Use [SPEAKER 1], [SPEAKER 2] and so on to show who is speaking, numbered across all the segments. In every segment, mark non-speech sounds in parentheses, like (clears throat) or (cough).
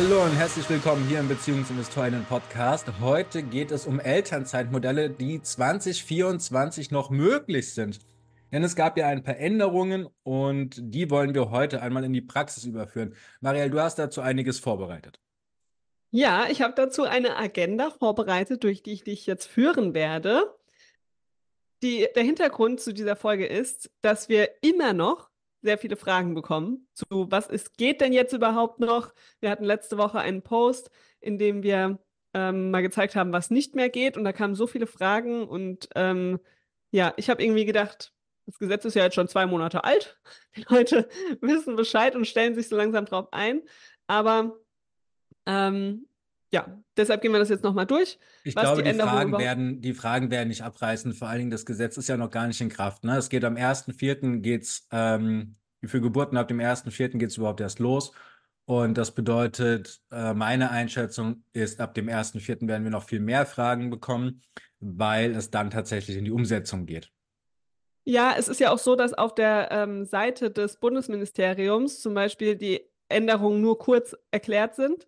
[SPEAKER 1] Hallo und herzlich willkommen hier im Beziehungsinvestorinnen Podcast. Heute geht es um Elternzeitmodelle, die 2024 noch möglich sind. Denn es gab ja ein paar Änderungen und die wollen wir heute einmal in die Praxis überführen. Marielle, du hast dazu einiges vorbereitet.
[SPEAKER 2] Ja, ich habe dazu eine Agenda vorbereitet, durch die ich dich jetzt führen werde. Die, der Hintergrund zu dieser Folge ist, dass wir immer noch sehr viele Fragen bekommen zu, was ist, geht denn jetzt überhaupt noch? Wir hatten letzte Woche einen Post, in dem wir ähm, mal gezeigt haben, was nicht mehr geht. Und da kamen so viele Fragen. Und ähm, ja, ich habe irgendwie gedacht, das Gesetz ist ja jetzt schon zwei Monate alt. (laughs) Die Leute (laughs) wissen Bescheid und stellen sich so langsam drauf ein. Aber ähm, ja, deshalb gehen wir das jetzt nochmal durch.
[SPEAKER 1] Ich glaube, die, die Fragen, werden, die Fragen werden nicht abreißen. Vor allen Dingen, das Gesetz ist ja noch gar nicht in Kraft. Ne? Es geht am 1.4. geht's ähm, für Geburten ab dem 1.4. geht es überhaupt erst los. Und das bedeutet, äh, meine Einschätzung ist, ab dem 1.4. werden wir noch viel mehr Fragen bekommen, weil es dann tatsächlich in die Umsetzung geht.
[SPEAKER 2] Ja, es ist ja auch so, dass auf der ähm, Seite des Bundesministeriums zum Beispiel die Änderungen nur kurz erklärt sind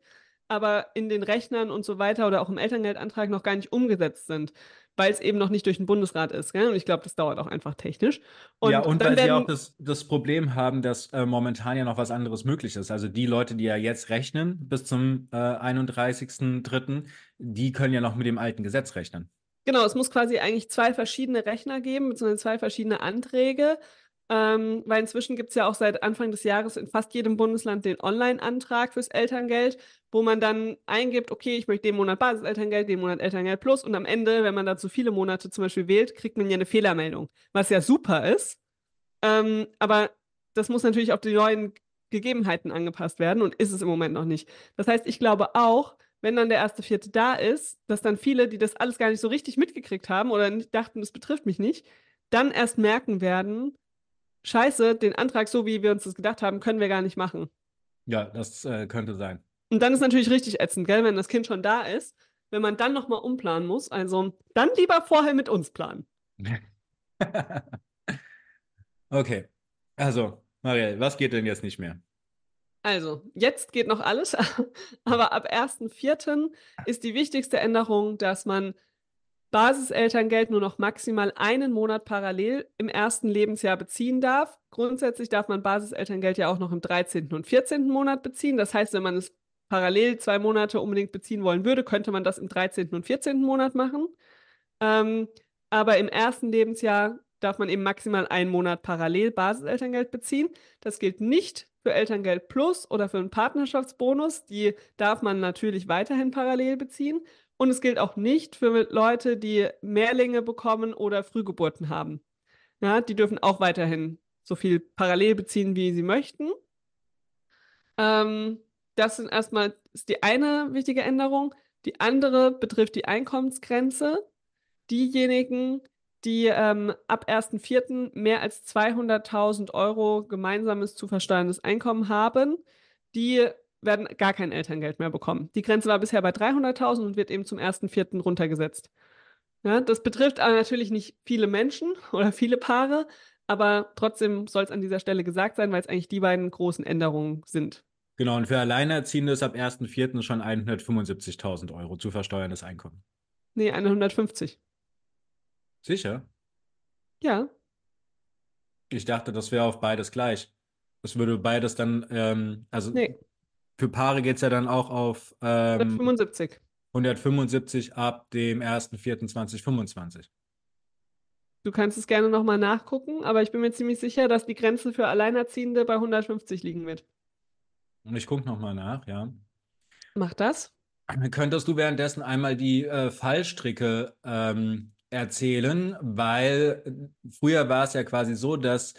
[SPEAKER 2] aber in den Rechnern und so weiter oder auch im Elterngeldantrag noch gar nicht umgesetzt sind, weil es eben noch nicht durch den Bundesrat ist. Gell? Und ich glaube, das dauert auch einfach technisch.
[SPEAKER 1] Und ja, und weil sie auch das, das Problem haben, dass äh, momentan ja noch was anderes möglich ist. Also die Leute, die ja jetzt rechnen bis zum äh, 31.03., die können ja noch mit dem alten Gesetz rechnen.
[SPEAKER 2] Genau, es muss quasi eigentlich zwei verschiedene Rechner geben, beziehungsweise zwei verschiedene Anträge. Ähm, weil inzwischen gibt es ja auch seit Anfang des Jahres in fast jedem Bundesland den Online-Antrag fürs Elterngeld, wo man dann eingibt, okay, ich möchte den Monat Basiselterngeld, den Monat Elterngeld Plus und am Ende, wenn man da zu viele Monate zum Beispiel wählt, kriegt man ja eine Fehlermeldung, was ja super ist. Ähm, aber das muss natürlich auf die neuen Gegebenheiten angepasst werden und ist es im Moment noch nicht. Das heißt, ich glaube auch, wenn dann der erste Vierte da ist, dass dann viele, die das alles gar nicht so richtig mitgekriegt haben oder dachten, das betrifft mich nicht, dann erst merken werden, scheiße, den Antrag, so wie wir uns das gedacht haben, können wir gar nicht machen.
[SPEAKER 1] Ja, das äh, könnte sein.
[SPEAKER 2] Und dann ist natürlich richtig ätzend, gell, wenn das Kind schon da ist, wenn man dann nochmal umplanen muss. Also dann lieber vorher mit uns planen. (laughs)
[SPEAKER 1] okay. Also, Marielle, was geht denn jetzt nicht mehr?
[SPEAKER 2] Also, jetzt geht noch alles, (laughs) aber ab 1.4. ist die wichtigste Änderung, dass man Basiselterngeld nur noch maximal einen Monat parallel im ersten Lebensjahr beziehen darf. Grundsätzlich darf man Basiselterngeld ja auch noch im 13. und 14. Monat beziehen. Das heißt, wenn man es parallel zwei Monate unbedingt beziehen wollen würde, könnte man das im 13. und 14. Monat machen. Ähm, aber im ersten Lebensjahr darf man eben maximal einen Monat parallel Basiselterngeld beziehen. Das gilt nicht für Elterngeld Plus oder für einen Partnerschaftsbonus. Die darf man natürlich weiterhin parallel beziehen. Und es gilt auch nicht für Leute, die Mehrlinge bekommen oder Frühgeburten haben. Ja, die dürfen auch weiterhin so viel parallel beziehen, wie sie möchten. Ähm, das sind erstmal ist die eine wichtige Änderung. Die andere betrifft die Einkommensgrenze. Diejenigen, die ähm, ab 1.4. mehr als 200.000 Euro gemeinsames zu versteuerndes Einkommen haben, die werden gar kein Elterngeld mehr bekommen. Die Grenze war bisher bei 300.000 und wird eben zum 1.4. runtergesetzt. Ja, das betrifft aber natürlich nicht viele Menschen (laughs) oder viele Paare, aber trotzdem soll es an dieser Stelle gesagt sein, weil es eigentlich die beiden großen Änderungen sind.
[SPEAKER 1] Genau, und für Alleinerziehende ist ab 1.4. schon 175.000 Euro zu versteuerndes Einkommen.
[SPEAKER 2] Nee, 150.
[SPEAKER 1] Sicher?
[SPEAKER 2] Ja.
[SPEAKER 1] Ich dachte, das wäre auf beides gleich. Das würde beides dann, ähm, also nee. Für Paare geht es ja dann auch auf
[SPEAKER 2] ähm, 175.
[SPEAKER 1] 175 ab dem 1.4.2025.
[SPEAKER 2] Du kannst es gerne nochmal nachgucken, aber ich bin mir ziemlich sicher, dass die Grenze für Alleinerziehende bei 150 liegen wird.
[SPEAKER 1] Und ich gucke nochmal nach, ja.
[SPEAKER 2] Mach das.
[SPEAKER 1] Könntest du währenddessen einmal die äh, Fallstricke ähm, erzählen, weil früher war es ja quasi so, dass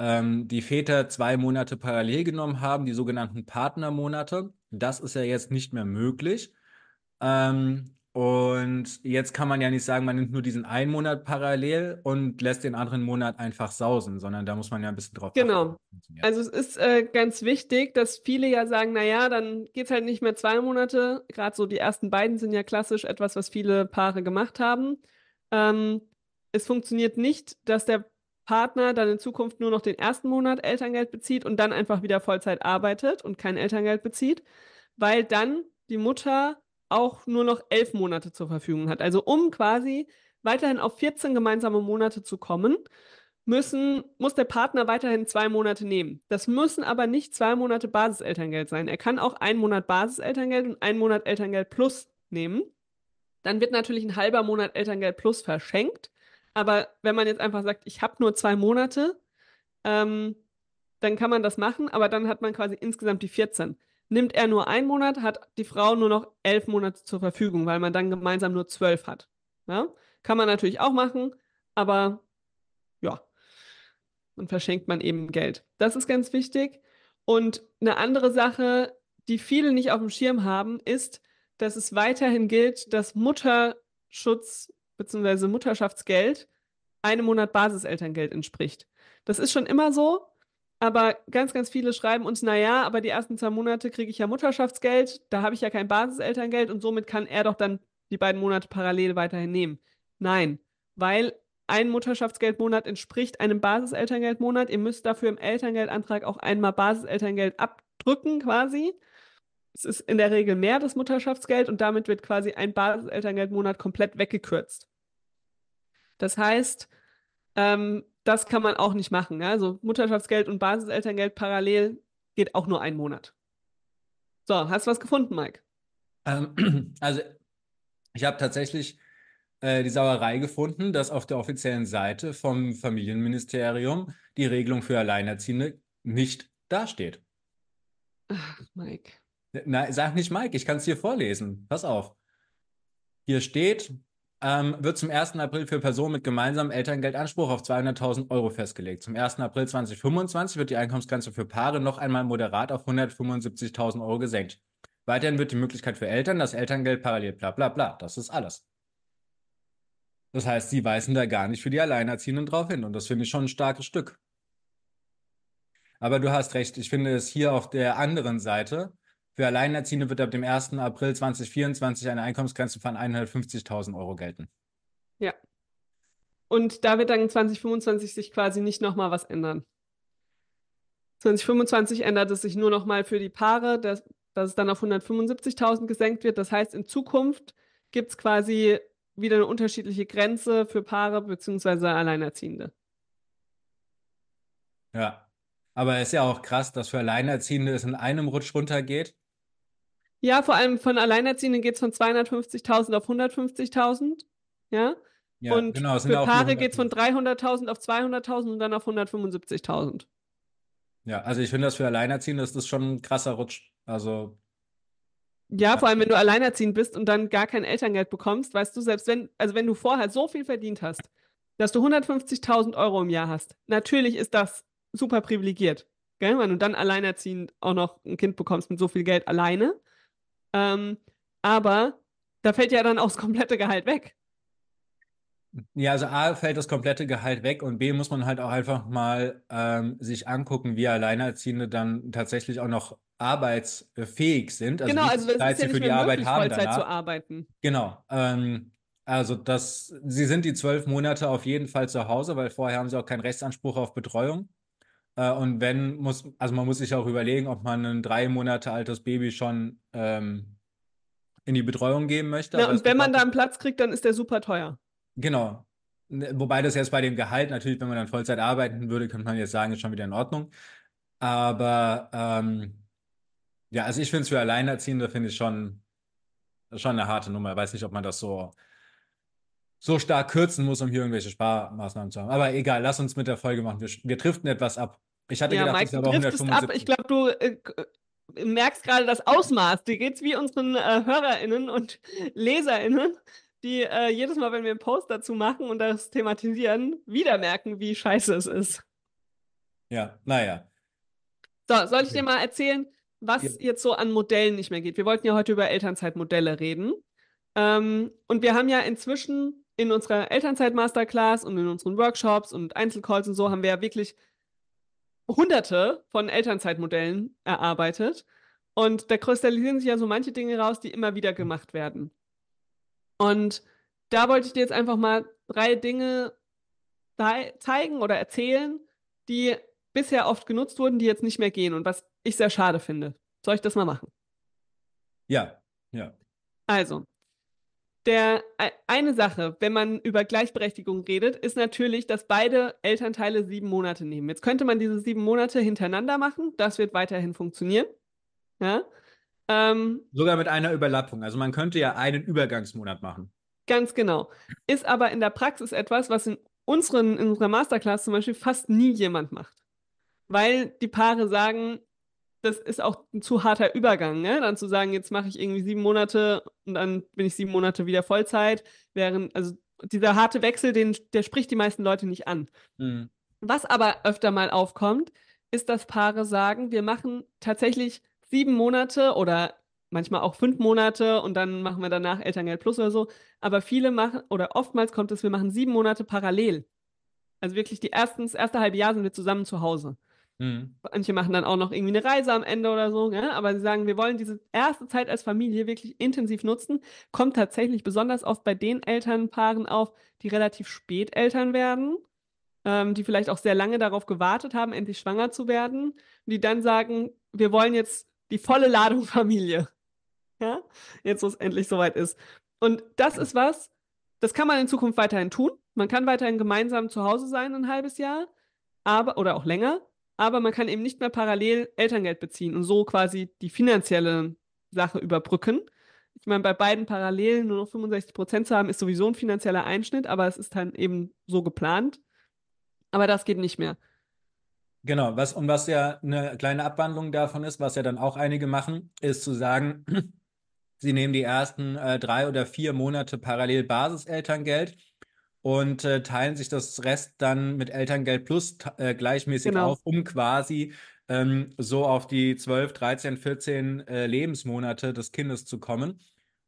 [SPEAKER 1] ähm, die Väter zwei Monate parallel genommen haben, die sogenannten Partnermonate. Das ist ja jetzt nicht mehr möglich. Ähm, und jetzt kann man ja nicht sagen, man nimmt nur diesen einen Monat parallel und lässt den anderen Monat einfach sausen, sondern da muss man ja ein bisschen drauf
[SPEAKER 2] Genau. Also es ist äh, ganz wichtig, dass viele ja sagen, na ja, dann geht's halt nicht mehr zwei Monate. Gerade so die ersten beiden sind ja klassisch etwas, was viele Paare gemacht haben. Ähm, es funktioniert nicht, dass der Partner dann in Zukunft nur noch den ersten Monat Elterngeld bezieht und dann einfach wieder Vollzeit arbeitet und kein Elterngeld bezieht, weil dann die Mutter auch nur noch elf Monate zur Verfügung hat. Also um quasi weiterhin auf 14 gemeinsame Monate zu kommen, müssen, muss der Partner weiterhin zwei Monate nehmen. Das müssen aber nicht zwei Monate Basiselterngeld sein. Er kann auch einen Monat Basiselterngeld und einen Monat Elterngeld plus nehmen. Dann wird natürlich ein halber Monat Elterngeld plus verschenkt. Aber wenn man jetzt einfach sagt, ich habe nur zwei Monate, ähm, dann kann man das machen, aber dann hat man quasi insgesamt die 14. Nimmt er nur einen Monat, hat die Frau nur noch elf Monate zur Verfügung, weil man dann gemeinsam nur zwölf hat. Ja? Kann man natürlich auch machen, aber ja, dann verschenkt man eben Geld. Das ist ganz wichtig. Und eine andere Sache, die viele nicht auf dem Schirm haben, ist, dass es weiterhin gilt, dass Mutterschutz bzw. Mutterschaftsgeld einem Monat Basiselterngeld entspricht. Das ist schon immer so, aber ganz, ganz viele schreiben uns, naja, aber die ersten zwei Monate kriege ich ja Mutterschaftsgeld, da habe ich ja kein Basiselterngeld und somit kann er doch dann die beiden Monate parallel weiterhin nehmen. Nein, weil ein Mutterschaftsgeldmonat entspricht einem Basiselterngeldmonat. Ihr müsst dafür im Elterngeldantrag auch einmal Basiselterngeld abdrücken quasi. Es ist in der Regel mehr das Mutterschaftsgeld und damit wird quasi ein Basiselterngeldmonat komplett weggekürzt. Das heißt, ähm, das kann man auch nicht machen. Ja? Also Mutterschaftsgeld und Basiselterngeld parallel geht auch nur ein Monat. So, hast du was gefunden, Mike?
[SPEAKER 1] Ähm, (clears throat) also ich habe tatsächlich äh, die Sauerei gefunden, dass auf der offiziellen Seite vom Familienministerium die Regelung für Alleinerziehende nicht dasteht.
[SPEAKER 2] Ach, Mike.
[SPEAKER 1] Na, sag nicht Mike, ich kann es dir vorlesen. Pass auf. Hier steht, ähm, wird zum 1. April für Personen mit gemeinsamem Elterngeldanspruch auf 200.000 Euro festgelegt. Zum 1. April 2025 wird die Einkommensgrenze für Paare noch einmal moderat auf 175.000 Euro gesenkt. Weiterhin wird die Möglichkeit für Eltern, das Elterngeld parallel, bla bla bla. Das ist alles. Das heißt, sie weisen da gar nicht für die Alleinerziehenden drauf hin. Und das finde ich schon ein starkes Stück. Aber du hast recht, ich finde es hier auf der anderen Seite. Für Alleinerziehende wird ab dem 1. April 2024 eine Einkommensgrenze von 150.000 Euro gelten.
[SPEAKER 2] Ja. Und da wird dann 2025 sich quasi nicht nochmal was ändern. 2025 ändert es sich nur nochmal für die Paare, dass, dass es dann auf 175.000 gesenkt wird. Das heißt, in Zukunft gibt es quasi wieder eine unterschiedliche Grenze für Paare bzw. Alleinerziehende.
[SPEAKER 1] Ja, aber es ist ja auch krass, dass für Alleinerziehende es in einem Rutsch runtergeht.
[SPEAKER 2] Ja, vor allem von Alleinerziehenden geht es von 250.000 auf 150.000. Ja. ja. und genau, für Paare geht es von 300.000 auf 200.000 und dann auf 175.000.
[SPEAKER 1] Ja, also ich finde das für Alleinerziehende ist das schon ein krasser Rutsch. Also
[SPEAKER 2] ja, vor allem, wenn du alleinerziehend bist und dann gar kein Elterngeld bekommst, weißt du, selbst wenn, also wenn du vorher so viel verdient hast, dass du 150.000 Euro im Jahr hast, natürlich ist das super privilegiert, gell? wenn du dann alleinerziehend auch noch ein Kind bekommst mit so viel Geld alleine. Ähm, aber da fällt ja dann auch das komplette Gehalt weg.
[SPEAKER 1] Ja, also A fällt das komplette Gehalt weg und B muss man halt auch einfach mal ähm, sich angucken, wie Alleinerziehende dann tatsächlich auch noch arbeitsfähig sind.
[SPEAKER 2] Also genau, also das Zeit ist ja nicht für die Arbeit haben Vollzeit danach. zu arbeiten.
[SPEAKER 1] Genau. Ähm, also das, sie sind die zwölf Monate auf jeden Fall zu Hause, weil vorher haben sie auch keinen Rechtsanspruch auf Betreuung. Äh, und wenn muss, also man muss sich auch überlegen, ob man ein drei Monate altes Baby schon ähm, in die Betreuung geben möchte.
[SPEAKER 2] Ja, und wenn man da einen Platz kriegt, dann ist der super teuer.
[SPEAKER 1] Genau. Ne, wobei das jetzt bei dem Gehalt natürlich, wenn man dann Vollzeit arbeiten würde, könnte man jetzt sagen, ist schon wieder in Ordnung. Aber ähm, ja, also ich finde es für Alleinerziehende, finde ich schon, schon eine harte Nummer. Ich weiß nicht, ob man das so, so stark kürzen muss, um hier irgendwelche Sparmaßnahmen zu haben. Aber egal, lass uns mit der Folge machen. Wir, wir driften etwas ab. Ich hatte ja, gedacht, Mike, das ist aber 175.
[SPEAKER 2] Ab. Ich glaube, du äh, merkst gerade das Ausmaß. Dir geht es wie unseren äh, HörerInnen und (laughs) LeserInnen, die äh, jedes Mal, wenn wir einen Post dazu machen und das thematisieren, wieder merken, wie scheiße es ist.
[SPEAKER 1] Ja, naja.
[SPEAKER 2] So, soll ich dir mal erzählen, was ja. jetzt so an Modellen nicht mehr geht. Wir wollten ja heute über Elternzeitmodelle reden. Ähm, und wir haben ja inzwischen in unserer Elternzeit-Masterclass und in unseren Workshops und Einzelcalls und so haben wir ja wirklich hunderte von Elternzeitmodellen erarbeitet. Und da kristallisieren sich ja so manche Dinge raus, die immer wieder gemacht werden. Und da wollte ich dir jetzt einfach mal drei Dinge zeigen oder erzählen, die bisher oft genutzt wurden, die jetzt nicht mehr gehen und was ich sehr schade finde. Soll ich das mal machen?
[SPEAKER 1] Ja, ja.
[SPEAKER 2] Also, der, e- eine Sache, wenn man über Gleichberechtigung redet, ist natürlich, dass beide Elternteile sieben Monate nehmen. Jetzt könnte man diese sieben Monate hintereinander machen. Das wird weiterhin funktionieren. Ja? Ähm,
[SPEAKER 1] Sogar mit einer Überlappung. Also man könnte ja einen Übergangsmonat machen.
[SPEAKER 2] Ganz genau. Ist aber in der Praxis etwas, was in, unseren, in unserer Masterclass zum Beispiel fast nie jemand macht. Weil die Paare sagen, das ist auch ein zu harter Übergang, ne? Dann zu sagen, jetzt mache ich irgendwie sieben Monate und dann bin ich sieben Monate wieder Vollzeit, während, also dieser harte Wechsel, den, der spricht die meisten Leute nicht an.
[SPEAKER 1] Mhm.
[SPEAKER 2] Was aber öfter mal aufkommt, ist, dass Paare sagen, wir machen tatsächlich sieben Monate oder manchmal auch fünf Monate und dann machen wir danach Elterngeld Plus oder so. Aber viele machen, oder oftmals kommt es, wir machen sieben Monate parallel. Also wirklich die ersten, das erste halbe Jahr sind wir zusammen zu Hause.
[SPEAKER 1] Mhm.
[SPEAKER 2] Manche machen dann auch noch irgendwie eine Reise am Ende oder so, ja? aber sie sagen, wir wollen diese erste Zeit als Familie wirklich intensiv nutzen. Kommt tatsächlich besonders oft bei den Elternpaaren auf, die relativ spät Eltern werden, ähm, die vielleicht auch sehr lange darauf gewartet haben, endlich schwanger zu werden, die dann sagen, wir wollen jetzt die volle Ladung (laughs) Familie. Ja, jetzt, wo es endlich soweit ist. Und das ist was, das kann man in Zukunft weiterhin tun. Man kann weiterhin gemeinsam zu Hause sein ein halbes Jahr, aber oder auch länger, aber man kann eben nicht mehr parallel Elterngeld beziehen und so quasi die finanzielle Sache überbrücken. Ich meine, bei beiden parallel nur noch 65 Prozent zu haben, ist sowieso ein finanzieller Einschnitt, aber es ist dann eben so geplant. Aber das geht nicht mehr.
[SPEAKER 1] Genau, was, und was ja eine kleine Abwandlung davon ist, was ja dann auch einige machen, ist zu sagen, (clears throat) sie nehmen die ersten äh, drei oder vier Monate parallel Basiselterngeld und äh, teilen sich das Rest dann mit Elterngeld plus äh, gleichmäßig
[SPEAKER 2] Genau.
[SPEAKER 1] auf, um quasi ähm, so auf die 12, 13, 14 äh, Lebensmonate des Kindes zu kommen,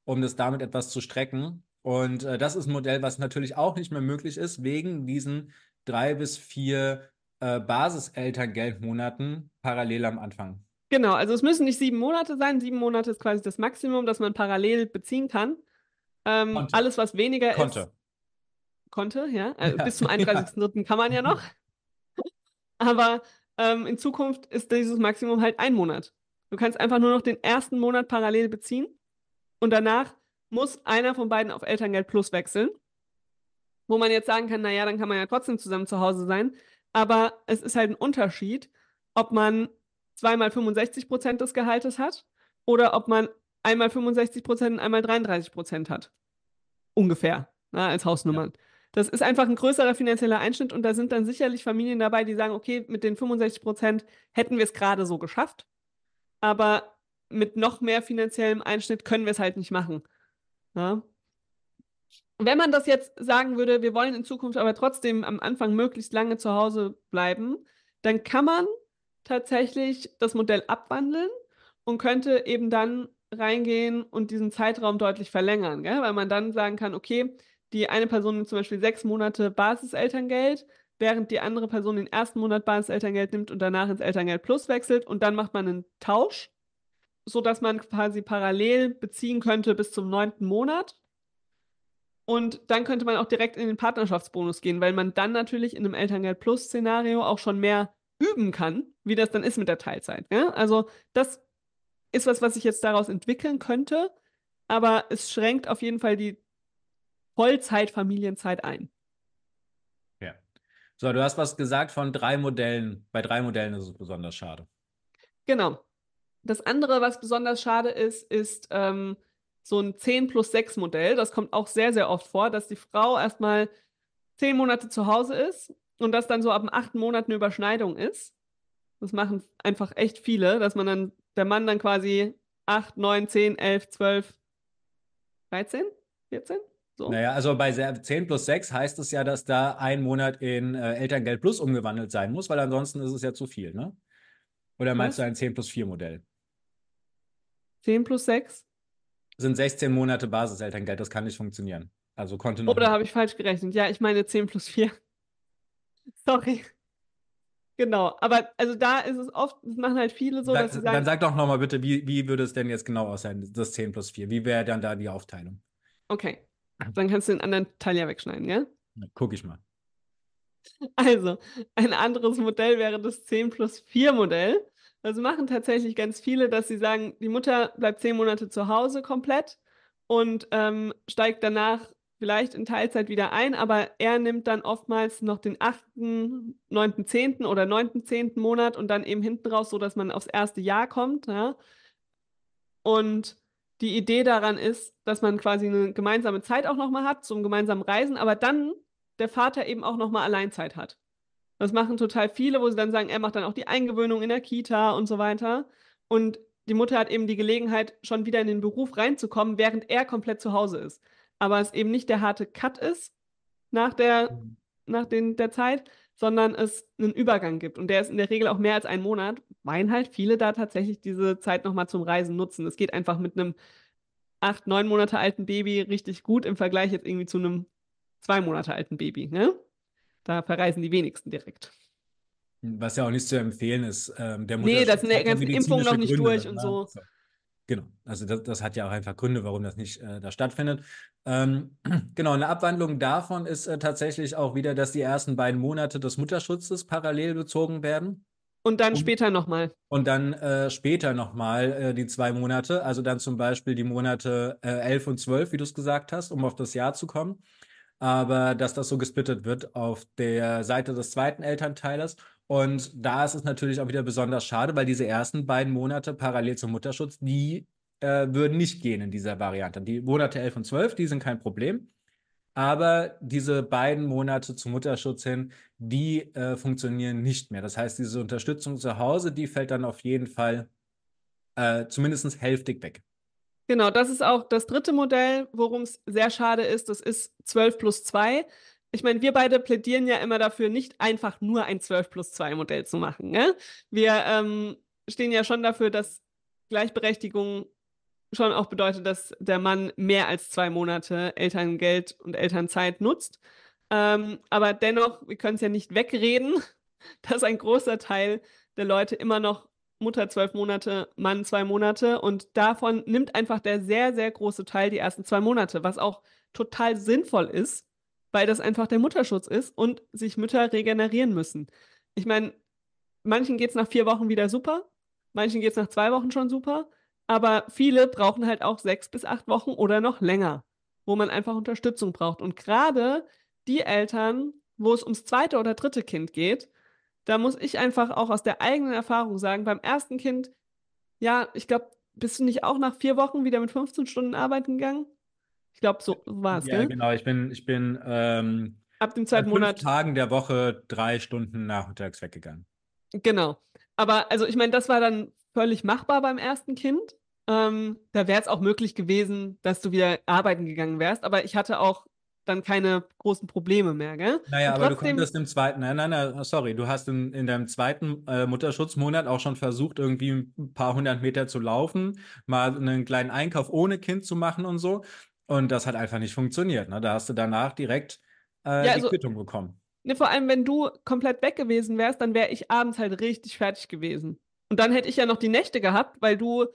[SPEAKER 1] um das damit etwas zu strecken. Und äh, das ist ein Modell, was natürlich auch nicht mehr möglich ist, wegen diesen drei bis vier äh, Basiselterngeldmonaten parallel am Anfang.
[SPEAKER 2] Genau, also es müssen nicht sieben Monate sein. Sieben Monate ist quasi das Maximum, das man parallel beziehen kann. Ähm, alles, was weniger ist, Konnte. ja. Äh,
[SPEAKER 1] Ja.
[SPEAKER 2] Bis zum (laughs) 31.03. kann man ja noch. Aber ähm, in Zukunft ist dieses Maximum halt ein Monat. Du kannst einfach nur noch den ersten Monat parallel beziehen und danach muss einer von beiden auf Elterngeld Plus wechseln. Wo man jetzt sagen kann, naja, dann kann man ja trotzdem zusammen zu Hause sein. Aber es ist halt ein Unterschied, ob man zweimal 65 Prozent des Gehaltes hat oder ob man einmal 65 Prozent und einmal 33 Prozent hat. Ungefähr, na, als Hausnummern. Das ist einfach ein größerer finanzieller Einschnitt und da sind dann sicherlich Familien dabei, die sagen, okay, mit den 65 Prozent hätten wir es gerade so geschafft, aber mit noch mehr finanziellem Einschnitt können wir es halt nicht machen. Ja? Wenn man das jetzt sagen würde, wir wollen in Zukunft aber trotzdem am Anfang möglichst lange zu Hause bleiben, dann kann man tatsächlich das Modell abwandeln und könnte eben dann reingehen und diesen Zeitraum deutlich verlängern, gell? weil man dann sagen kann, okay, die eine Person nimmt zum Beispiel sechs Monate Basiselterngeld, während die andere Person den ersten Monat Basiselterngeld nimmt und danach ins Elterngeld Plus wechselt und dann macht man einen Tausch, sodass man quasi parallel beziehen könnte bis zum neunten Monat. Und dann könnte man auch direkt in den Partnerschaftsbonus gehen, weil man dann natürlich in einem Elterngeld Plus-Szenario auch schon mehr üben kann, wie das dann ist mit der Teilzeit. Ja? Also das ist was, was sich jetzt daraus entwickeln könnte, aber es schränkt auf jeden Fall die Vollzeit-Familienzeit ein.
[SPEAKER 1] Ja. So, du hast was gesagt von drei Modellen. Bei drei Modellen ist es besonders schade.
[SPEAKER 2] Genau. Das andere, was besonders schade ist, ist ähm, so ein 10 plus 6 Modell. Das kommt auch sehr, sehr oft vor, dass die Frau erstmal zehn Monate zu Hause ist und dass dann so ab dem achten Monat eine Überschneidung ist. Das machen einfach echt viele, dass man dann, der Mann dann quasi 8, 9, 10, 11, 12, 13, 14? So.
[SPEAKER 1] Naja, also bei se- 10 plus 6 heißt es ja, dass da ein Monat in äh, Elterngeld Plus umgewandelt sein muss, weil ansonsten ist es ja zu viel, ne? Oder meinst
[SPEAKER 2] Was?
[SPEAKER 1] du ein 10 plus 4 Modell?
[SPEAKER 2] 10 plus 6?
[SPEAKER 1] Sind 16 Monate Basiselterngeld, das kann nicht funktionieren. Also konnte noch
[SPEAKER 2] Oder
[SPEAKER 1] nicht.
[SPEAKER 2] habe ich falsch gerechnet? Ja, ich meine 10 plus 4. (laughs) Sorry. Genau, aber also da ist es oft, das machen halt viele so,
[SPEAKER 1] Sag,
[SPEAKER 2] dass sie
[SPEAKER 1] dann
[SPEAKER 2] sagen,
[SPEAKER 1] sag doch nochmal bitte, wie, wie würde es denn jetzt genau aussehen, das 10 plus 4? Wie wäre dann da die Aufteilung?
[SPEAKER 2] okay, dann kannst du den anderen Teil ja wegschneiden, ja?
[SPEAKER 1] Guck ich mal.
[SPEAKER 2] Also, ein anderes Modell wäre das 10 plus 4 Modell. Das machen tatsächlich ganz viele, dass sie sagen, die Mutter bleibt zehn Monate zu Hause komplett und ähm, steigt danach vielleicht in Teilzeit wieder ein, aber er nimmt dann oftmals noch den achten, neunten, zehnten oder neunten, zehnten Monat und dann eben hinten raus, so dass man aufs erste Jahr kommt. Ja? Und die Idee daran ist, dass man quasi eine gemeinsame Zeit auch nochmal hat zum gemeinsamen Reisen, aber dann der Vater eben auch nochmal Alleinzeit hat. Das machen total viele, wo sie dann sagen, er macht dann auch die Eingewöhnung in der Kita und so weiter. Und die Mutter hat eben die Gelegenheit, schon wieder in den Beruf reinzukommen, während er komplett zu Hause ist aber es eben nicht der harte Cut ist nach der, mhm. nach den, der Zeit, sondern es einen Übergang gibt. Und der ist in der Regel auch mehr als ein Monat, weil halt viele da tatsächlich diese Zeit nochmal zum Reisen nutzen. Es geht einfach mit einem acht, neun Monate alten Baby richtig gut im Vergleich jetzt irgendwie zu einem zwei Monate alten Baby. Ne? Da verreisen die wenigsten direkt.
[SPEAKER 1] Was ja auch nicht zu empfehlen ist, ähm, der Mutter.
[SPEAKER 2] Nee, das sind die ganzen Impfungen noch nicht Gründe, durch und ne? so. so.
[SPEAKER 1] Genau, also das, das, hat ja auch einfach Gründe, warum das nicht äh, da stattfindet. Ähm, (clears throat) genau, eine Abwandlung davon ist äh, tatsächlich auch wieder, dass die ersten beiden Monate des Mutterschutzes parallel bezogen werden.
[SPEAKER 2] Und dann und, später nochmal.
[SPEAKER 1] Und dann äh, später nochmal äh, die zwei Monate, also dann zum Beispiel die Monate äh, 11 und 12, wie du es gesagt hast, um auf das Jahr zu kommen. Aber dass das so gesplittet wird auf der Seite des zweiten Elternteilers und da ist es natürlich auch wieder besonders schade, weil diese ersten beiden Monate parallel zum Mutterschutz, die äh, würden nicht gehen in dieser Variante. Die Monate 11 und 12, die sind kein Problem. Aber diese beiden Monate zum Mutterschutz hin, die äh, funktionieren nicht mehr. Das heißt, diese Unterstützung zu Hause, die fällt dann auf jeden Fall äh, zumindest hälftig weg.
[SPEAKER 2] Genau, das ist auch das dritte Modell, worum es sehr schade ist. Das ist 12 plus 2 ich meine, wir beide plädieren ja immer dafür, nicht einfach nur ein 12 plus 2 Modell zu machen. Ne? Wir ähm, stehen ja schon dafür, dass Gleichberechtigung schon auch bedeutet, dass der Mann mehr als zwei Monate Elterngeld und Elternzeit nutzt. Ähm, aber dennoch, wir können es ja nicht wegreden, (laughs) dass ein großer Teil der Leute immer noch Mutter zwölf Monate, Mann zwei Monate und davon nimmt einfach der sehr, sehr große Teil die ersten zwei Monate, was auch total sinnvoll ist, weil das einfach der Mutterschutz ist und sich Mütter regenerieren müssen. Ich meine, manchen geht es nach vier Wochen wieder super, manchen geht es nach zwei Wochen schon super, aber viele brauchen halt auch sechs bis acht Wochen oder noch länger, wo man einfach Unterstützung braucht. Und gerade die Eltern, wo es ums zweite oder dritte Kind geht, da muss ich einfach auch aus der eigenen Erfahrung sagen, beim ersten Kind, ja, ich glaube, bist du nicht auch nach vier Wochen wieder mit 15 Stunden arbeiten gegangen? Ich glaube, so war es,
[SPEAKER 1] ja,
[SPEAKER 2] gell?
[SPEAKER 1] genau. Ich bin, ich bin ähm,
[SPEAKER 2] ab dem zweiten Monat.
[SPEAKER 1] Tagen der Woche drei Stunden nachmittags weggegangen.
[SPEAKER 2] Genau. Aber also ich meine, das war dann völlig machbar beim ersten Kind. Ähm, da wäre es auch möglich gewesen, dass du wieder arbeiten gegangen wärst. Aber ich hatte auch dann keine großen Probleme mehr, gell?
[SPEAKER 1] Naja, aber du konntest im zweiten, nein, nein, nein, sorry, du hast in, in deinem zweiten äh, Mutterschutzmonat auch schon versucht, irgendwie ein paar hundert Meter zu laufen, mal einen kleinen Einkauf ohne Kind zu machen und so. Und das hat einfach nicht funktioniert. Ne? Da hast du danach direkt äh, ja, also, die Quittung bekommen.
[SPEAKER 2] Ne, vor allem, wenn du komplett weg gewesen wärst, dann wäre ich abends halt richtig fertig gewesen. Und dann hätte ich ja noch die Nächte gehabt, weil du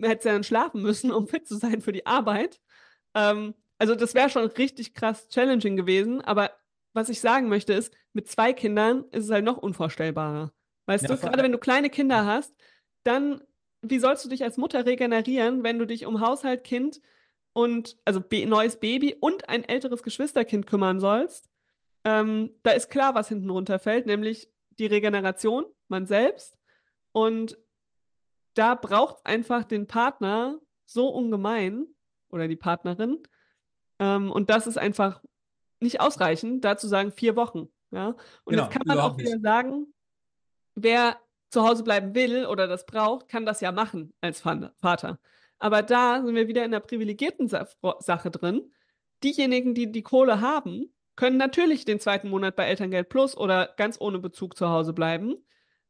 [SPEAKER 2] hättest ja dann schlafen müssen, (laughs) um fit zu sein für die Arbeit. Ähm, also das wäre schon richtig krass challenging gewesen. Aber was ich sagen möchte ist, mit zwei Kindern ist es halt noch unvorstellbarer. Weißt ja, du, gerade wenn du kleine Kinder hast, dann, wie sollst du dich als Mutter regenerieren, wenn du dich um Haushalt, Kind und also neues Baby und ein älteres Geschwisterkind kümmern sollst, ähm, da ist klar, was hinten runterfällt, nämlich die Regeneration, man selbst. Und da braucht es einfach den Partner so ungemein oder die Partnerin. Ähm, und das ist einfach nicht ausreichend, da zu sagen, vier Wochen. Ja? Und genau, jetzt kann man auch wieder sagen, wer zu Hause bleiben will oder das braucht, kann das ja machen als Vater. Aber da sind wir wieder in der privilegierten Sa Sache drin. Diejenigen, die die Kohle haben, können natürlich den zweiten Monat bei Elterngeld Plus oder ganz ohne Bezug zu Hause bleiben.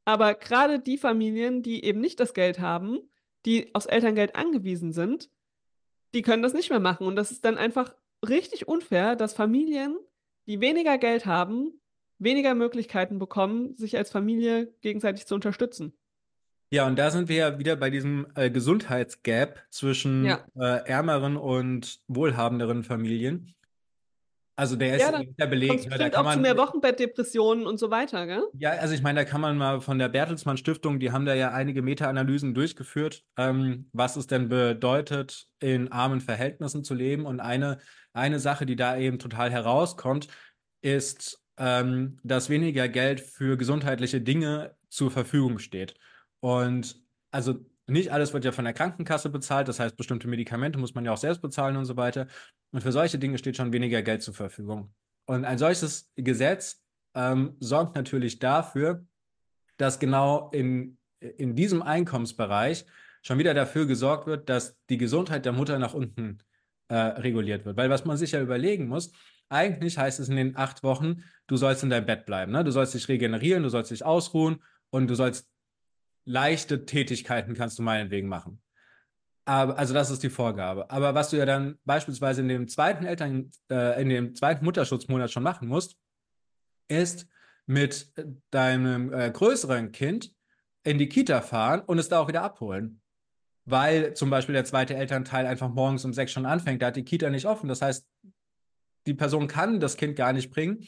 [SPEAKER 2] Aber gerade die Familien, die eben nicht das Geld haben, die aufs Elterngeld angewiesen sind, die können das nicht mehr machen. Und das ist dann einfach richtig unfair, dass Familien, die weniger Geld haben, weniger Möglichkeiten bekommen, sich als Familie gegenseitig zu unterstützen.
[SPEAKER 1] Ja, und da sind wir ja wieder bei diesem äh, Gesundheitsgap zwischen ja. äh, ärmeren und wohlhabenderen Familien. Also der
[SPEAKER 2] Ja,
[SPEAKER 1] ist der belegt. ne? Da
[SPEAKER 2] bestimmt
[SPEAKER 1] kann
[SPEAKER 2] auch zu
[SPEAKER 1] man,
[SPEAKER 2] mehr Wochenbettdepressionen und so weiter, gell?
[SPEAKER 1] ja, also ich meine, da kann man mal von der Bertelsmann Stiftung, die haben da ja einige Meta-Analysen durchgeführt, ähm, was es denn bedeutet, in armen Verhältnissen zu leben. Und eine, eine Sache, die da eben total herauskommt, ist, ähm, dass weniger Geld für gesundheitliche Dinge zur Verfügung steht. Und also nicht alles wird ja von der Krankenkasse bezahlt, das heißt, bestimmte Medikamente muss man ja auch selbst bezahlen und so weiter. Und für solche Dinge steht schon weniger Geld zur Verfügung. Und ein solches Gesetz ähm, sorgt natürlich dafür, dass genau in, in diesem Einkommensbereich schon wieder dafür gesorgt wird, dass die Gesundheit der Mutter nach unten äh, reguliert wird. Weil was man sich ja überlegen muss, eigentlich heißt es in den acht Wochen, du sollst in deinem Bett bleiben. Ne? Du sollst dich regenerieren, du sollst dich ausruhen und du sollst leichte Tätigkeiten kannst du meinetwegen machen. Aber, also das ist die Vorgabe. Aber was du ja dann beispielsweise in dem zweiten Eltern, äh, in dem zweiten Mutterschutzmonat schon machen musst, ist mit deinem äh, größeren Kind in die Kita fahren und es da auch wieder abholen. Weil zum Beispiel der zweite Elternteil einfach morgens um sechs schon anfängt, da hat die Kita nicht offen. Das heißt, die Person kann das Kind gar nicht bringen.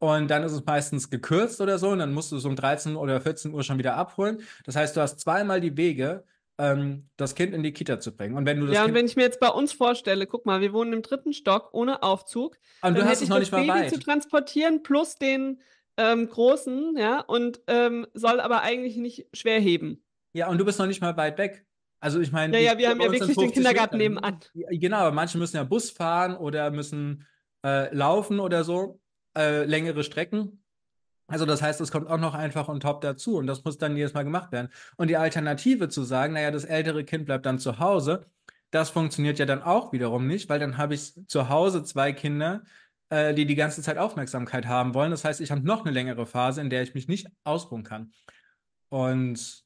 [SPEAKER 1] Und dann ist es meistens gekürzt oder so. Und dann musst du es um 13 oder 14 Uhr schon wieder abholen. Das heißt, du hast zweimal die Wege, ähm, das Kind in die Kita zu bringen. Und wenn du das
[SPEAKER 2] Ja, und
[SPEAKER 1] kind
[SPEAKER 2] wenn ich mir jetzt bei uns vorstelle, guck mal, wir wohnen im dritten Stock ohne Aufzug.
[SPEAKER 1] und du hast es noch nicht mal
[SPEAKER 2] Baby
[SPEAKER 1] weit.
[SPEAKER 2] zu transportieren plus den ähm, Großen, ja, und ähm, soll aber eigentlich nicht schwer heben.
[SPEAKER 1] Ja, und du bist noch nicht mal weit weg. Also ich meine,
[SPEAKER 2] Ja, ja, wir haben ja wirklich den
[SPEAKER 1] 50
[SPEAKER 2] Kindergarten
[SPEAKER 1] Meter.
[SPEAKER 2] nebenan.
[SPEAKER 1] Genau, aber manche müssen ja Bus fahren oder müssen äh, laufen oder so, äh, längere Strecken. Also das heißt, es kommt auch noch einfach on top dazu und das muss dann jedes Mal gemacht werden. Und die Alternative zu sagen, naja, das ältere Kind bleibt dann zu Hause, das funktioniert ja dann auch wiederum nicht, weil dann habe ich zu Hause zwei Kinder, äh, die die ganze Zeit Aufmerksamkeit haben wollen. Das heißt, ich habe noch eine längere Phase, in der ich mich nicht ausruhen kann. Und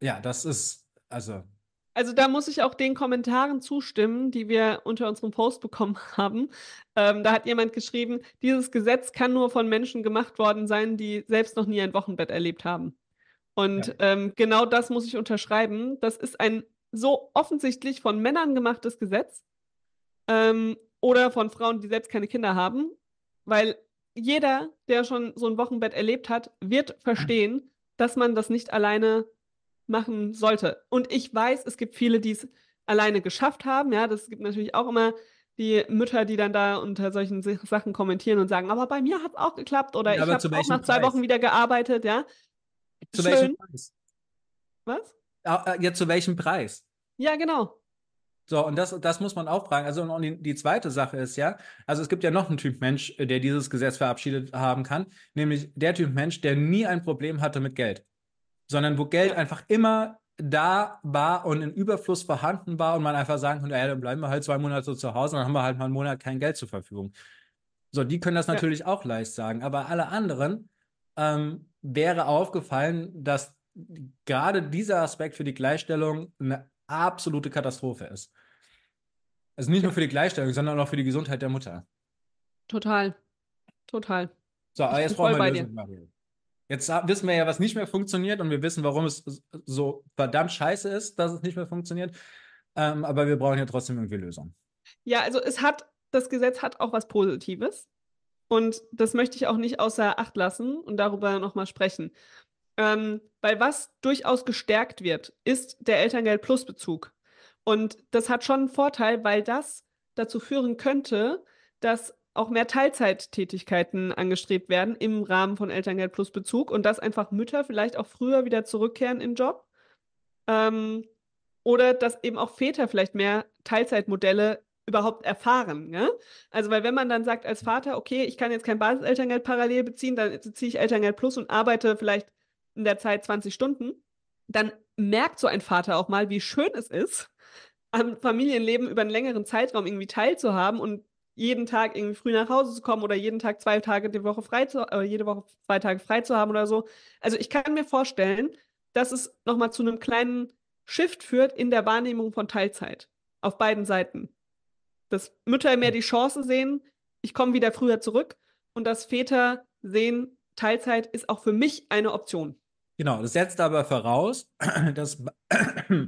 [SPEAKER 1] ja, das ist, also,
[SPEAKER 2] Also da muss ich auch den Kommentaren zustimmen, die wir unter unserem Post bekommen (laughs) haben. Ähm, da hat jemand geschrieben, dieses Gesetz kann nur von Menschen gemacht worden sein, die selbst noch nie ein Wochenbett erlebt haben. Und
[SPEAKER 1] Ja.
[SPEAKER 2] ähm, genau das muss ich unterschreiben. Das ist ein so offensichtlich von Männern gemachtes Gesetz ähm, oder von Frauen, die selbst keine Kinder haben, weil jeder, der schon so ein Wochenbett erlebt hat, wird verstehen, dass man das nicht alleine machen sollte. Und ich weiß, es gibt viele, die es alleine geschafft haben. Ja, das gibt natürlich auch immer die Mütter, die dann da unter solchen Sachen kommentieren und sagen, aber bei mir hat es auch geklappt oder
[SPEAKER 1] Ja,
[SPEAKER 2] ich habe auch nach zwei
[SPEAKER 1] Preis?
[SPEAKER 2] Wochen wieder gearbeitet, ja.
[SPEAKER 1] zu
[SPEAKER 2] Schön.
[SPEAKER 1] welchem Preis?
[SPEAKER 2] Was?
[SPEAKER 1] Ah, äh, Ja, zu welchem Preis?
[SPEAKER 2] Ja, genau.
[SPEAKER 1] So, und das, das muss man auch fragen. Also, und die, die zweite Sache ist ja, also es gibt ja noch einen Typ Mensch, äh, der dieses Gesetz verabschiedet haben kann, nämlich der Typ Mensch, der nie ein Problem hatte mit Geld, sondern wo Geld einfach immer da war und in Überfluss vorhanden war und man einfach sagen konnte, ja, dann bleiben wir halt zwei Monate zu Hause und dann haben wir halt mal einen Monat kein Geld zur Verfügung. So, die können das
[SPEAKER 2] Ja.
[SPEAKER 1] natürlich auch leicht sagen, aber alle anderen ähm, wäre aufgefallen, dass gerade dieser Aspekt für die Gleichstellung eine absolute Katastrophe ist. Also nicht nur für die Gleichstellung, sondern auch für die Gesundheit der Mutter.
[SPEAKER 2] Total. Total.
[SPEAKER 1] So, aber jetzt brauchen wir. Lösung, Marielle. Jetzt wissen wir ja, was nicht mehr funktioniert und wir wissen, warum es so verdammt scheiße ist, dass es nicht mehr funktioniert. Ähm, aber wir brauchen ja trotzdem irgendwie Lösungen.
[SPEAKER 2] Ja, also es hat, das Gesetz hat auch was Positives. Und das möchte ich auch nicht außer Acht lassen und darüber nochmal sprechen. Ähm, weil was durchaus gestärkt wird, ist der Elterngeld-Plus-Bezug. Und das hat schon einen Vorteil, weil das dazu führen könnte, dass auch mehr Teilzeittätigkeiten angestrebt werden im Rahmen von Elterngeld-Plus-Bezug und dass einfach Mütter vielleicht auch früher wieder zurückkehren in den Job. Ähm, oder dass eben auch Väter vielleicht mehr Teilzeitmodelle überhaupt erfahren. Ja? Also, weil wenn man dann sagt als Vater, okay, ich kann jetzt kein Basiselterngeld parallel beziehen, dann beziehe ich Elterngeld Plus und arbeite vielleicht in der Zeit 20 Stunden, dann merkt so ein Vater auch mal, wie schön es ist, am Familienleben über einen längeren Zeitraum irgendwie teilzuhaben und jeden Tag irgendwie früh nach Hause zu kommen oder jeden Tag zwei Tage die Woche frei zu, äh, jede Woche zwei Tage frei zu haben oder so. Also ich kann mir vorstellen, dass es nochmal zu einem kleinen Shift führt in der Wahrnehmung von Teilzeit auf beiden Seiten. Dass Mütter mehr die Chance sehen, ich komme wieder früher zurück und dass Väter sehen, Teilzeit ist auch für mich eine Option.
[SPEAKER 1] Genau, das setzt aber voraus, (clears throat) dass, (clears throat)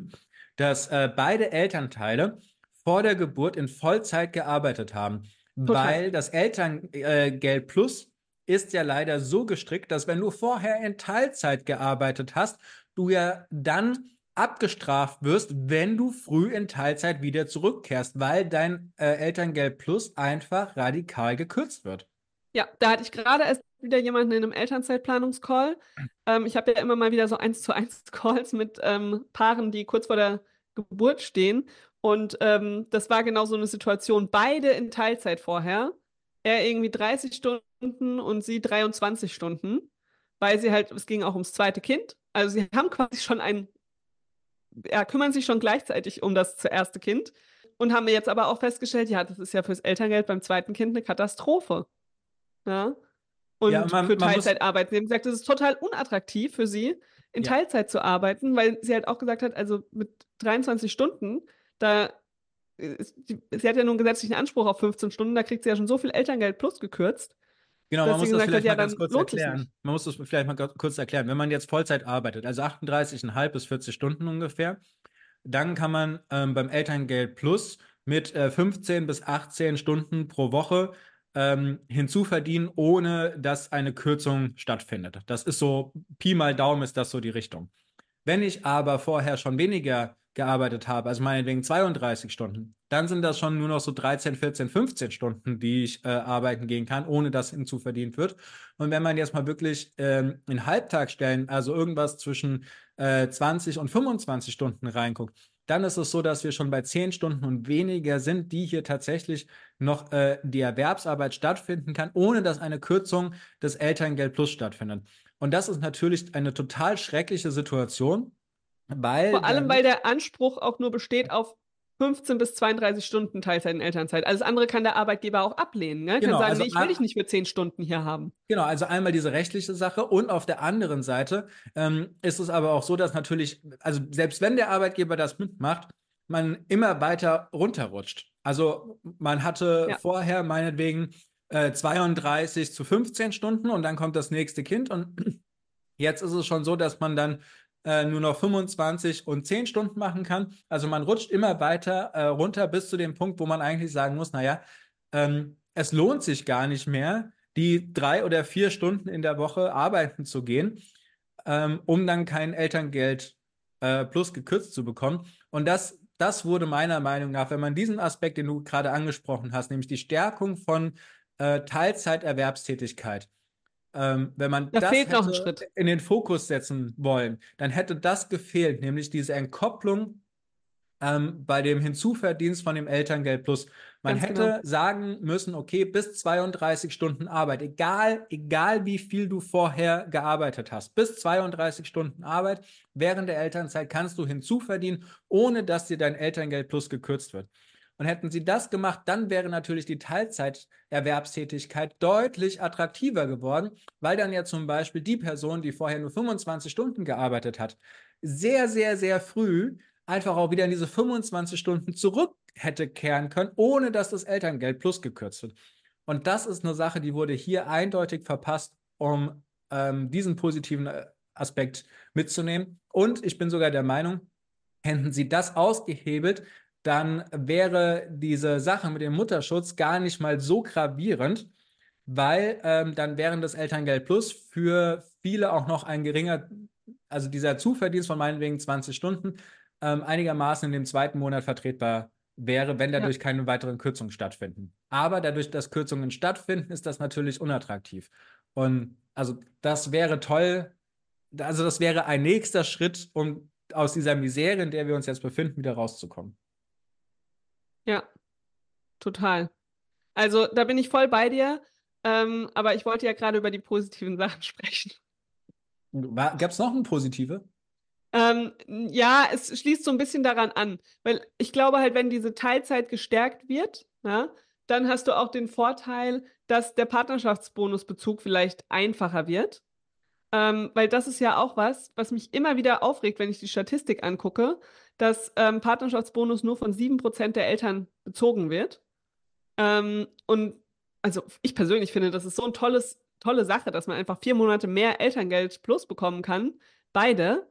[SPEAKER 1] dass äh, beide Elternteile vor der Geburt in Vollzeit gearbeitet haben. weil das Elterngeld Plus ist ja leider so gestrickt, dass wenn du vorher in Teilzeit gearbeitet hast, du ja dann abgestraft wirst, wenn du früh in Teilzeit wieder zurückkehrst, weil dein äh, Elterngeld Plus einfach radikal gekürzt wird.
[SPEAKER 2] Ja, da hatte ich gerade erst wieder jemanden in einem Elternzeitplanungscall. Ähm, ich habe ja immer mal wieder so eins zu eins (laughs) Calls mit ähm, Paaren, die kurz vor der Geburt stehen. Und ähm, das war genau so eine Situation. Beide in Teilzeit vorher. Er irgendwie 30 Stunden und sie 23 Stunden, weil sie halt, es ging auch ums zweite Kind. Also sie haben quasi schon ein, ja, kümmern sich schon gleichzeitig um das erste Kind und haben jetzt aber auch festgestellt, ja, das ist ja fürs Elterngeld beim zweiten Kind eine Katastrophe. Ja. Und ja, man, für Teilzeitarbeit. Sie haben gesagt, es ist total unattraktiv für sie, in ja. Teilzeit zu arbeiten, weil sie halt auch gesagt hat, also mit 23 Stunden, da sie hat ja nun einen gesetzlichen Anspruch auf 15 Stunden, da kriegt sie ja schon so viel Elterngeld plus gekürzt.
[SPEAKER 1] Genau, man muss das vielleicht hat, mal ja, ganz kurz erklären. Man muss das vielleicht mal kurz erklären. Wenn man jetzt Vollzeit arbeitet, also 38,5 bis 40 Stunden ungefähr, dann kann man ähm, beim Elterngeld Plus mit äh, 15 bis 18 Stunden pro Woche ähm, hinzuverdienen, ohne dass eine Kürzung stattfindet. Das ist so, Pi mal Daumen ist das so die Richtung. Wenn ich aber vorher schon weniger gearbeitet habe, also meinetwegen 32 Stunden, dann sind das schon nur noch so 13, 14, 15 Stunden, die ich äh, arbeiten gehen kann, ohne dass hinzuverdient wird. Und wenn man jetzt mal wirklich ähm, in Halbtagsstellen, also irgendwas zwischen äh, 20 und 25 Stunden reinguckt, dann ist es so, dass wir schon bei zehn Stunden und weniger sind, die hier tatsächlich noch äh, die Erwerbsarbeit stattfinden kann, ohne dass eine Kürzung des Elterngeld Plus stattfindet. Und das ist natürlich eine total schreckliche Situation, weil.
[SPEAKER 2] Vor allem, weil der Anspruch auch nur besteht auf 15 bis 32 Stunden Teilzeit in Elternzeit. Alles andere kann der Arbeitgeber auch ablehnen. Ne? Genau, kann sagen, also, nee, ich will dich nicht für 10 Stunden hier haben.
[SPEAKER 1] Genau, also einmal diese rechtliche Sache und auf der anderen Seite ähm, ist es aber auch so, dass natürlich, also selbst wenn der Arbeitgeber das mitmacht, man immer weiter runterrutscht. Also man hatte ja. vorher meinetwegen äh, 32 zu 15 Stunden und dann kommt das nächste Kind und (clears throat) jetzt ist es schon so, dass man dann äh, nur noch 25 und 10 Stunden machen kann. Also man rutscht immer weiter äh, runter bis zu dem Punkt, wo man eigentlich sagen muss, naja, ähm, es lohnt sich gar nicht mehr, die drei oder vier Stunden in der Woche arbeiten zu gehen, ähm, um dann kein Elterngeld äh, plus gekürzt zu bekommen. Und das, das wurde meiner Meinung nach, wenn man diesen Aspekt, den du gerade angesprochen hast, nämlich die Stärkung von äh, Teilzeiterwerbstätigkeit, ähm, wenn man
[SPEAKER 2] da
[SPEAKER 1] das
[SPEAKER 2] hätte
[SPEAKER 1] in den Fokus setzen wollen, dann hätte das gefehlt, nämlich diese Entkopplung ähm, bei dem Hinzuverdienst von dem Elterngeld Plus. Man Ganz hätte genau. sagen müssen, okay, bis 32 Stunden Arbeit, egal, egal wie viel du vorher gearbeitet hast, bis 32 Stunden Arbeit während der Elternzeit kannst du hinzuverdienen, ohne dass dir dein Elterngeld Plus gekürzt wird. Und hätten sie das gemacht, dann wäre natürlich die Teilzeiterwerbstätigkeit deutlich attraktiver geworden, weil dann ja zum Beispiel die Person, die vorher nur 25 Stunden gearbeitet hat, sehr, sehr, sehr früh einfach auch wieder in diese 25 Stunden zurück hätte kehren können, ohne dass das Elterngeld plus gekürzt wird. Und das ist eine Sache, die wurde hier eindeutig verpasst, um ähm, diesen positiven äh, Aspekt mitzunehmen. Und ich bin sogar der Meinung, hätten sie das ausgehebelt, dann wäre diese Sache mit dem Mutterschutz gar nicht mal so gravierend, weil ähm, dann wären das Elterngeld Plus für viele auch noch ein geringer, also dieser Zuverdienst von meinetwegen 20 Stunden, ähm, einigermaßen in dem zweiten Monat vertretbar wäre, wenn dadurch ja. keine weiteren Kürzungen stattfinden. Aber dadurch, dass Kürzungen stattfinden, ist das natürlich unattraktiv. Und also das wäre toll, also das wäre ein nächster Schritt, um aus dieser Misere, in der wir uns jetzt befinden, wieder rauszukommen.
[SPEAKER 2] Ja, total. Also da bin ich voll bei dir, ähm, aber ich wollte ja gerade über die positiven (laughs) Sachen sprechen.
[SPEAKER 1] Gab es noch eine positive?
[SPEAKER 2] Ähm, ja, es schließt so ein bisschen daran an, weil ich glaube halt, wenn diese Teilzeit gestärkt wird, ja, dann hast du auch den Vorteil, dass der Partnerschaftsbonusbezug vielleicht einfacher wird. Ähm, weil das ist ja auch was, was mich immer wieder aufregt, wenn ich die Statistik angucke, dass ähm, Partnerschaftsbonus nur von 7% der Eltern bezogen wird. Ähm, und also ich persönlich finde, das ist so eine tolle Sache, dass man einfach vier Monate mehr Elterngeld plus bekommen kann, beide,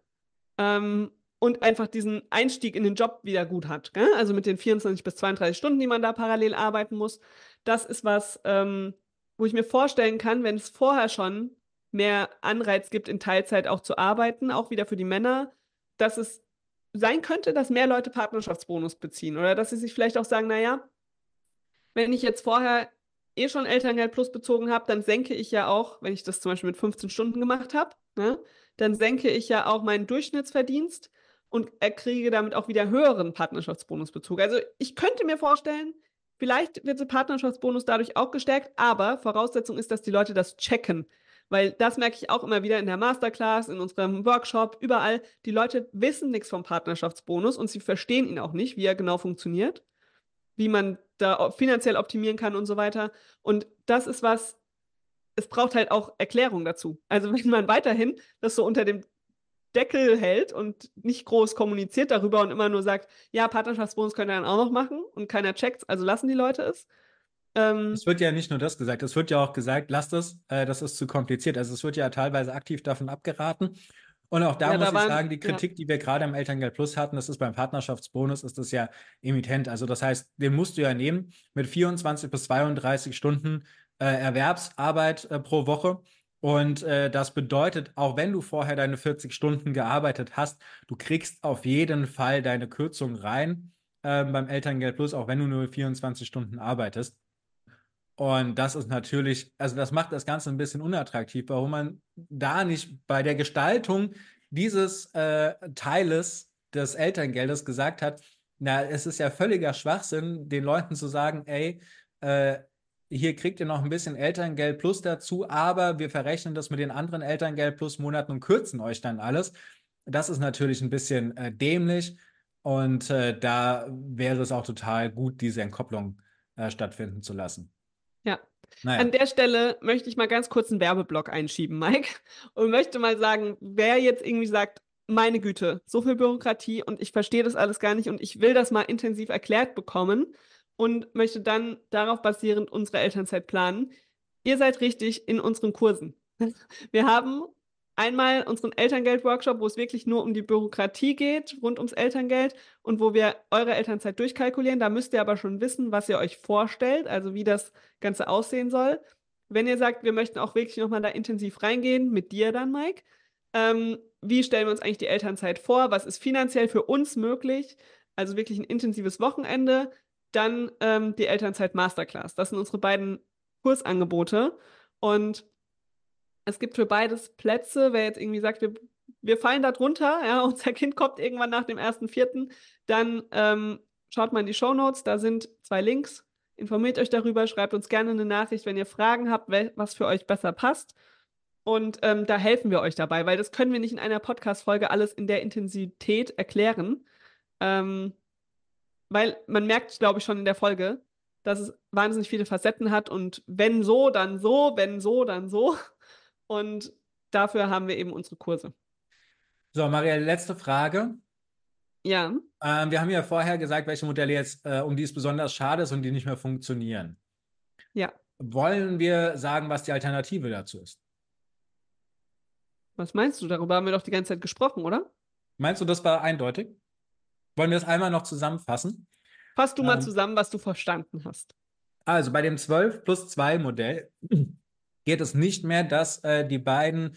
[SPEAKER 2] ähm, und einfach diesen Einstieg in den Job wieder gut hat. Gell? Also mit den 24 bis 32 Stunden, die man da parallel arbeiten muss. das ist was, ähm, wo ich mir vorstellen kann, wenn es vorher schon mehr Anreiz gibt, in Teilzeit auch zu arbeiten, auch wieder für die Männer, dass es sein könnte, dass mehr Leute Partnerschaftsbonus beziehen oder dass sie sich vielleicht auch sagen, naja, wenn ich jetzt vorher eh schon Elterngeld Plus bezogen habe, dann senke ich ja auch, wenn ich das zum Beispiel mit 15 Stunden gemacht habe, ne, dann senke ich ja auch meinen Durchschnittsverdienst und kriege damit auch wieder höheren Partnerschaftsbonusbezug. Also ich könnte mir vorstellen, vielleicht wird der Partnerschaftsbonus dadurch auch gestärkt, aber Voraussetzung ist, dass die Leute das checken. Weil das merke ich auch immer wieder in der Masterclass, in unserem Workshop, überall. Die Leute wissen nichts vom Partnerschaftsbonus und sie verstehen ihn auch nicht, wie er genau funktioniert, wie man da finanziell optimieren kann und so weiter. Und das ist was, es braucht halt auch Erklärung dazu. Also (laughs) wenn man weiterhin das so unter dem Deckel hält und nicht groß kommuniziert darüber und immer nur sagt, ja, Partnerschaftsbonus könnt ihr dann auch noch machen und keiner checkt, also lassen die Leute es.
[SPEAKER 1] Ähm, es wird ja nicht nur das gesagt, es wird ja auch gesagt, lasst es, äh, das ist zu kompliziert. Also es wird ja teilweise aktiv davon abgeraten. Und auch da ja, muss da ich waren, sagen, die Kritik, ja. die wir gerade am Elterngeld Plus hatten, das ist beim Partnerschaftsbonus, ist das ja emittent. Also das heißt, den musst du ja nehmen mit 24 bis 32 Stunden äh, Erwerbsarbeit äh, pro Woche. Und äh, das bedeutet, auch wenn du vorher deine 40 Stunden gearbeitet hast, du kriegst auf jeden Fall deine Kürzung rein ähm, beim Elterngeld Plus, auch wenn du nur 24 Stunden arbeitest. Und das ist natürlich, also das macht das Ganze ein bisschen unattraktiv, warum man da nicht bei der Gestaltung dieses äh, Teiles des Elterngeldes gesagt hat, na, es ist ja völliger Schwachsinn, den Leuten zu sagen, ey, äh, hier kriegt ihr noch ein bisschen Elterngeld plus dazu, aber wir verrechnen das mit den anderen Elterngeld plus Monaten und kürzen euch dann alles. Das ist natürlich ein bisschen äh, dämlich und äh, da wäre es auch total gut, diese Entkopplung äh, stattfinden zu lassen.
[SPEAKER 2] Ja. Naja. An der Stelle möchte ich mal ganz kurz einen Werbeblock einschieben, Mike, (laughs) und möchte mal sagen, wer jetzt irgendwie sagt, meine Güte, so viel Bürokratie und ich verstehe das alles gar nicht und ich will das mal intensiv erklärt bekommen und möchte dann darauf basierend unsere Elternzeit planen. Ihr seid richtig in unseren Kursen. (laughs) Wir haben einmal unseren Elterngeld-Workshop, wo es wirklich nur um die Bürokratie geht, rund ums Elterngeld und wo wir eure Elternzeit durchkalkulieren. Da müsst ihr aber schon wissen, was ihr euch vorstellt, also wie das Ganze aussehen soll. Wenn ihr sagt, wir möchten auch wirklich nochmal da intensiv reingehen, mit dir dann, Mike, ähm, wie stellen wir uns eigentlich die Elternzeit vor? Was ist finanziell für uns möglich? Also wirklich ein intensives Wochenende, dann ähm, die Elternzeit Masterclass. Das sind unsere beiden Kursangebote. Und es gibt für beides Plätze. Wer jetzt irgendwie sagt, wir, wir fallen da drunter, ja, (laughs) unser Kind kommt irgendwann nach dem ersten Vierten, dann ähm, schaut mal in die Show Notes. Da sind zwei Links. Informiert euch darüber, schreibt uns gerne eine Nachricht, wenn ihr Fragen habt, was für euch besser passt. Und ähm, da helfen wir euch dabei, weil das können wir nicht in einer Podcast-Folge alles in der Intensität erklären. Ähm, weil man merkt, glaube ich, schon in der Folge, dass es wahnsinnig viele Facetten hat und wenn so, dann so, wenn so, dann so. Und dafür haben wir eben unsere Kurse.
[SPEAKER 1] So, Maria, letzte Frage.
[SPEAKER 2] Ja.
[SPEAKER 1] Ähm, wir haben ja vorher gesagt, welche Modelle jetzt, äh, um die es besonders schade ist und die nicht mehr funktionieren.
[SPEAKER 2] Ja.
[SPEAKER 1] Wollen wir sagen, was die Alternative dazu ist?
[SPEAKER 2] Was meinst du? Darüber haben wir doch die ganze Zeit gesprochen, oder?
[SPEAKER 1] Meinst du, das war eindeutig? Wollen wir das einmal noch zusammenfassen?
[SPEAKER 2] Fass du mal ähm, zusammen, was du verstanden hast.
[SPEAKER 1] Also bei dem 12 plus 2 Modell geht es nicht mehr, dass äh, die beiden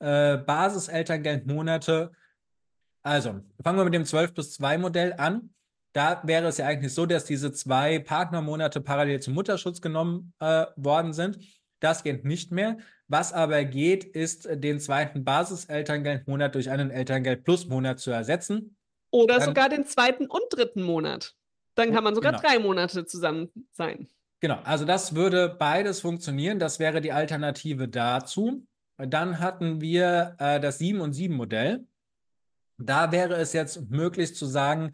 [SPEAKER 1] äh, Basiselterngeldmonate, also fangen wir mit dem 12 plus 2 Modell an. Da wäre es ja eigentlich so, dass diese zwei Partnermonate parallel zum Mutterschutz genommen äh, worden sind. Das geht nicht mehr. Was aber geht, ist, den zweiten Basiselterngeldmonat durch einen Elterngeld-Plus-Monat zu ersetzen.
[SPEAKER 2] Oder Dann, sogar den zweiten und dritten Monat. Dann kann man sogar genau. drei Monate zusammen sein.
[SPEAKER 1] Genau, also das würde beides funktionieren. Das wäre die Alternative dazu. Dann hatten wir äh, das 7 und 7 Modell. Da wäre es jetzt möglich zu sagen,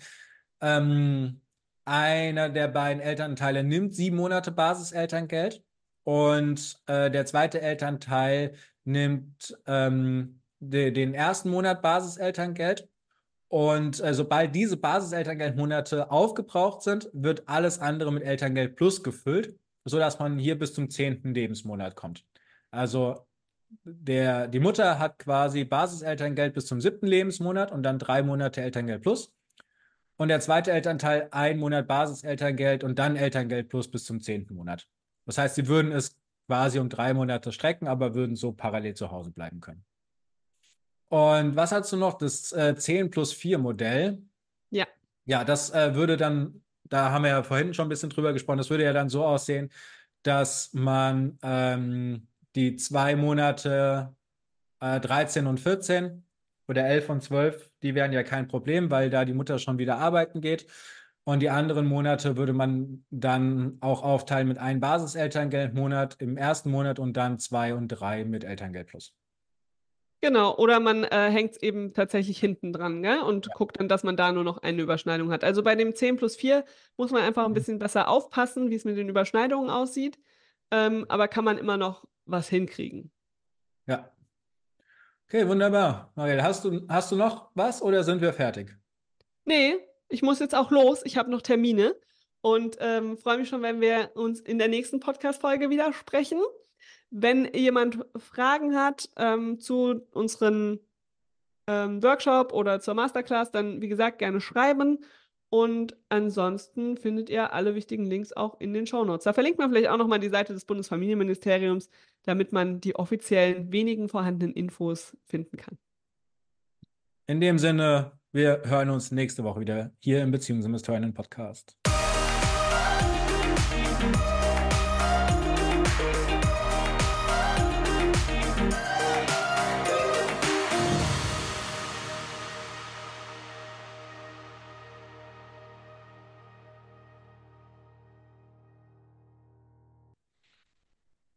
[SPEAKER 1] ähm, einer der beiden Elternteile nimmt sieben Monate Basiselterngeld und äh, der zweite Elternteil nimmt ähm, de den ersten Monat Basiselterngeld und äh, sobald diese Basiselterngeldmonate aufgebraucht sind, wird alles andere mit Elterngeld Plus gefüllt, sodass man hier bis zum zehnten Lebensmonat kommt. Also der, die Mutter hat quasi Basiselterngeld bis zum siebten Lebensmonat und dann drei Monate Elterngeld Plus. Und der zweite Elternteil ein Monat Basiselterngeld und dann Elterngeld plus bis zum zehnten Monat. Das heißt, sie würden es quasi um drei Monate strecken, aber würden so parallel zu Hause bleiben können. Und was hast du noch? Das äh, 10 plus 4 Modell.
[SPEAKER 2] Ja.
[SPEAKER 1] Ja, das äh, würde dann, da haben wir ja vorhin schon ein bisschen drüber gesprochen, das würde ja dann so aussehen, dass man ähm, die zwei Monate äh, 13 und 14 oder 11 und 12, die wären ja kein Problem, weil da die Mutter schon wieder arbeiten geht. Und die anderen Monate würde man dann auch aufteilen mit einem Basiselterngeldmonat im ersten Monat und dann zwei und drei mit Elterngeld plus.
[SPEAKER 2] Genau, oder man äh, hängt es eben tatsächlich hinten dran gell? und ja. guckt dann, dass man da nur noch eine Überschneidung hat. Also bei dem 10 plus 4 muss man einfach ein mhm. bisschen besser aufpassen, wie es mit den Überschneidungen aussieht. Ähm, aber kann man immer noch was hinkriegen.
[SPEAKER 1] Ja. Okay, wunderbar. Marielle, hast du, hast du noch was oder sind wir fertig?
[SPEAKER 2] Nee, ich muss jetzt auch los. Ich habe noch Termine und ähm, freue mich schon, wenn wir uns in der nächsten Podcast-Folge wieder sprechen. Wenn jemand Fragen hat ähm, zu unseren ähm, Workshop oder zur Masterclass, dann wie gesagt gerne schreiben. Und ansonsten findet ihr alle wichtigen Links auch in den Show Notes. Da verlinkt man vielleicht auch nochmal die Seite des Bundesfamilienministeriums, damit man die offiziellen wenigen vorhandenen Infos finden kann.
[SPEAKER 1] In dem Sinne, wir hören uns nächste Woche wieder hier im Beziehungsinvestoren Podcast.